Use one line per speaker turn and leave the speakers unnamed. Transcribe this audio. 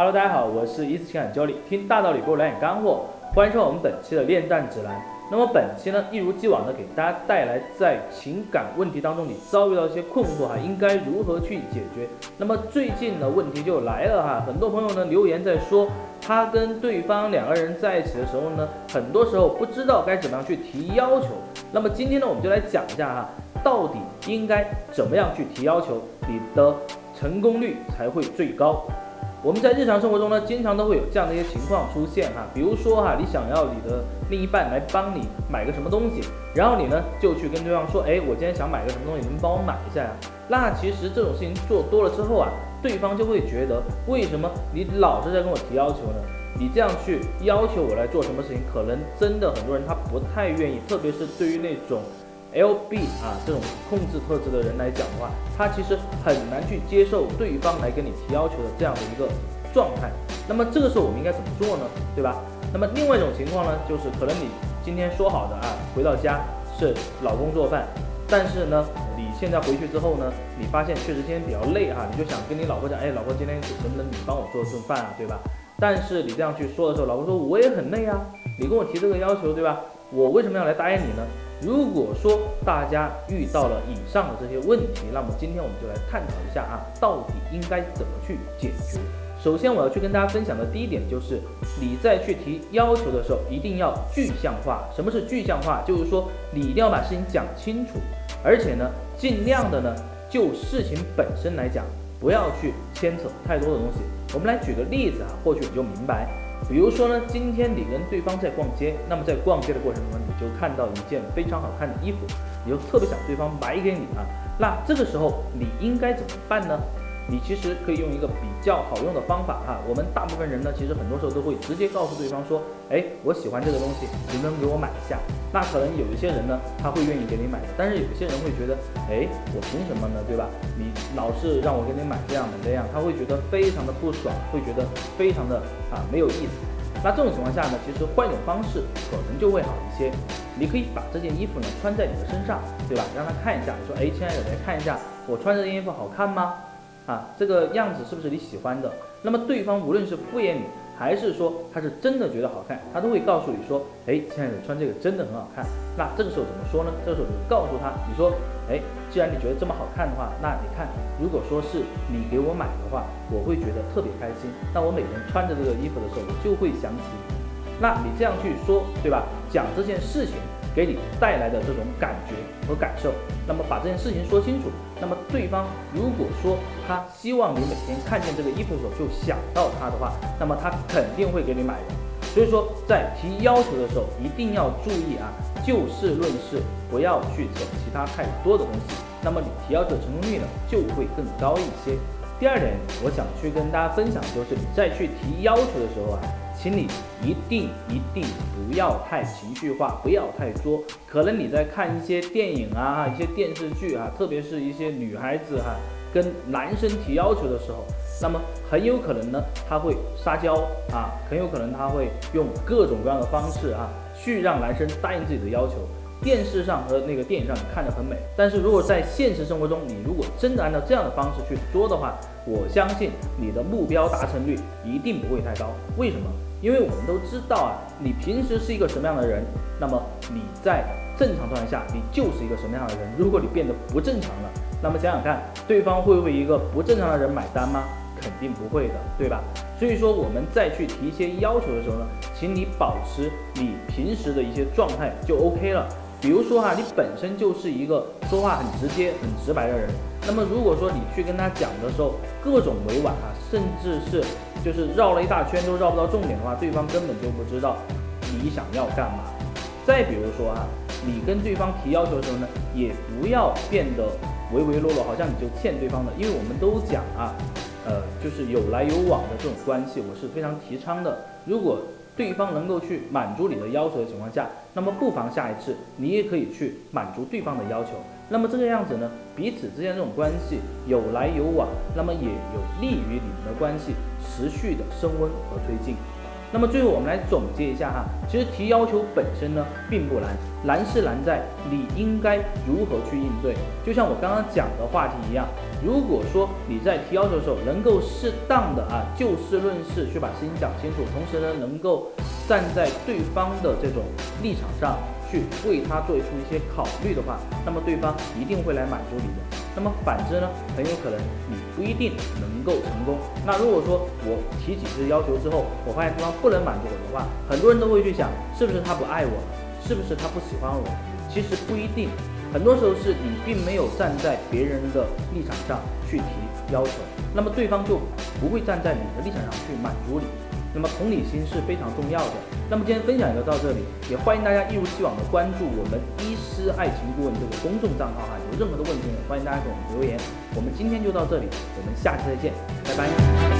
Hello，大家好，我是一次情感教练，听大道理给我来点干货，欢迎收看我们本期的恋战指南。那么本期呢，一如既往的给大家带来在情感问题当中你遭遇到一些困惑哈，应该如何去解决？那么最近的问题就来了哈，很多朋友呢留言在说，他跟对方两个人在一起的时候呢，很多时候不知道该怎么样去提要求。那么今天呢，我们就来讲一下哈，到底应该怎么样去提要求，你的成功率才会最高。我们在日常生活中呢，经常都会有这样的一些情况出现哈，比如说哈，你想要你的另一半来帮你买个什么东西，然后你呢就去跟对方说，哎，我今天想买个什么东西，能帮我买一下呀？那其实这种事情做多了之后啊，对方就会觉得，为什么你老是在跟我提要求呢？你这样去要求我来做什么事情，可能真的很多人他不太愿意，特别是对于那种。L B 啊，这种控制特质的人来讲的话，他其实很难去接受对方来跟你提要求的这样的一个状态。那么这个时候我们应该怎么做呢？对吧？那么另外一种情况呢，就是可能你今天说好的啊，回到家是老公做饭，但是呢，你现在回去之后呢，你发现确实今天比较累哈，你就想跟你老婆讲，哎，老婆今天能不能你帮我做顿饭啊，对吧？但是你这样去说的时候，老婆说我也很累啊，你跟我提这个要求，对吧？我为什么要来答应你呢？如果说大家遇到了以上的这些问题，那么今天我们就来探讨一下啊，到底应该怎么去解决。首先我要去跟大家分享的第一点就是，你在去提要求的时候，一定要具象化。什么是具象化？就是说你一定要把事情讲清楚，而且呢，尽量的呢，就事情本身来讲，不要去牵扯太多的东西。我们来举个例子啊，或许你就明白。比如说呢，今天你跟对方在逛街，那么在逛街的过程中，你就看到一件非常好看的衣服，你就特别想对方买给你啊。那这个时候你应该怎么办呢？你其实可以用一个比较好用的方法哈。我们大部分人呢，其实很多时候都会直接告诉对方说，哎，我喜欢这个东西，能不能给我买一下？那可能有一些人呢，他会愿意给你买的，但是有些人会觉得，哎，我凭什么呢？对吧？你老是让我给你买这样的那样，他会觉得非常的不爽，会觉得非常的啊没有意思。那这种情况下呢，其实换一种方式可能就会好一些。你可以把这件衣服呢穿在你的身上，对吧？让他看一下，说，哎，亲爱的，来看一下，我穿这件衣服好看吗？啊，这个样子是不是你喜欢的？那么对方无论是敷衍你，还是说他是真的觉得好看，他都会告诉你说，哎，亲爱的，穿这个真的很好看。那这个时候怎么说呢？这个时候你就告诉他，你说，哎，既然你觉得这么好看的话，那你看，如果说是你给我买的话，我会觉得特别开心。那我每天穿着这个衣服的时候，我就会想起你。那你这样去说，对吧？讲这件事情。给你带来的这种感觉和感受，那么把这件事情说清楚，那么对方如果说他希望你每天看见这个衣服的时候就想到他的话，那么他肯定会给你买的。所以说在提要求的时候一定要注意啊，就事论事，不要去扯其他太多的东西，那么你提要求的成功率呢就会更高一些。第二点，我想去跟大家分享就是你在去提要求的时候啊。请你一定一定不要太情绪化，不要太作。可能你在看一些电影啊，一些电视剧啊，特别是一些女孩子哈，跟男生提要求的时候，那么很有可能呢，他会撒娇啊，很有可能他会用各种各样的方式啊，去让男生答应自己的要求。电视上和那个电影上你看着很美，但是如果在现实生活中，你如果真的按照这样的方式去做的话，我相信你的目标达成率一定不会太高。为什么？因为我们都知道啊，你平时是一个什么样的人，那么你在正常状态下，你就是一个什么样的人。如果你变得不正常了，那么想想看，对方会为一个不正常的人买单吗？肯定不会的，对吧？所以说我们再去提一些要求的时候呢，请你保持你平时的一些状态就 OK 了。比如说哈，你本身就是一个说话很直接、很直白的人，那么如果说你去跟他讲的时候各种委婉啊，甚至是就是绕了一大圈都绕不到重点的话，对方根本就不知道你想要干嘛。再比如说啊，你跟对方提要求的时候呢，也不要变得唯唯诺诺，好像你就欠对方的，因为我们都讲啊，呃，就是有来有往的这种关系，我是非常提倡的。如果对方能够去满足你的要求的情况下，那么不妨下一次你也可以去满足对方的要求。那么这个样子呢，彼此之间这种关系有来有往，那么也有利于你们的关系持续的升温和推进。那么最后我们来总结一下哈，其实提要求本身呢并不难，难是难在你应该如何去应对。就像我刚刚讲的话题一样，如果说你在提要求的时候能够适当的啊就事论事去把事情讲清楚，同时呢能够站在对方的这种立场上。去为他做出一些考虑的话，那么对方一定会来满足你的。那么反之呢，很有可能你不一定能够成功。那如果说我提几次要求之后，我发现对方不能满足我的话，很多人都会去想，是不是他不爱我了，是不是他不喜欢我？其实不一定，很多时候是你并没有站在别人的立场上去提要求，那么对方就不会站在你的立场上去满足你。那么同理心是非常重要的。那么今天分享就到这里，也欢迎大家一如既往的关注我们医师爱情顾问这个公众账号哈，有任何的问题，欢迎大家给我们留言。我们今天就到这里，我们下期再见，拜拜。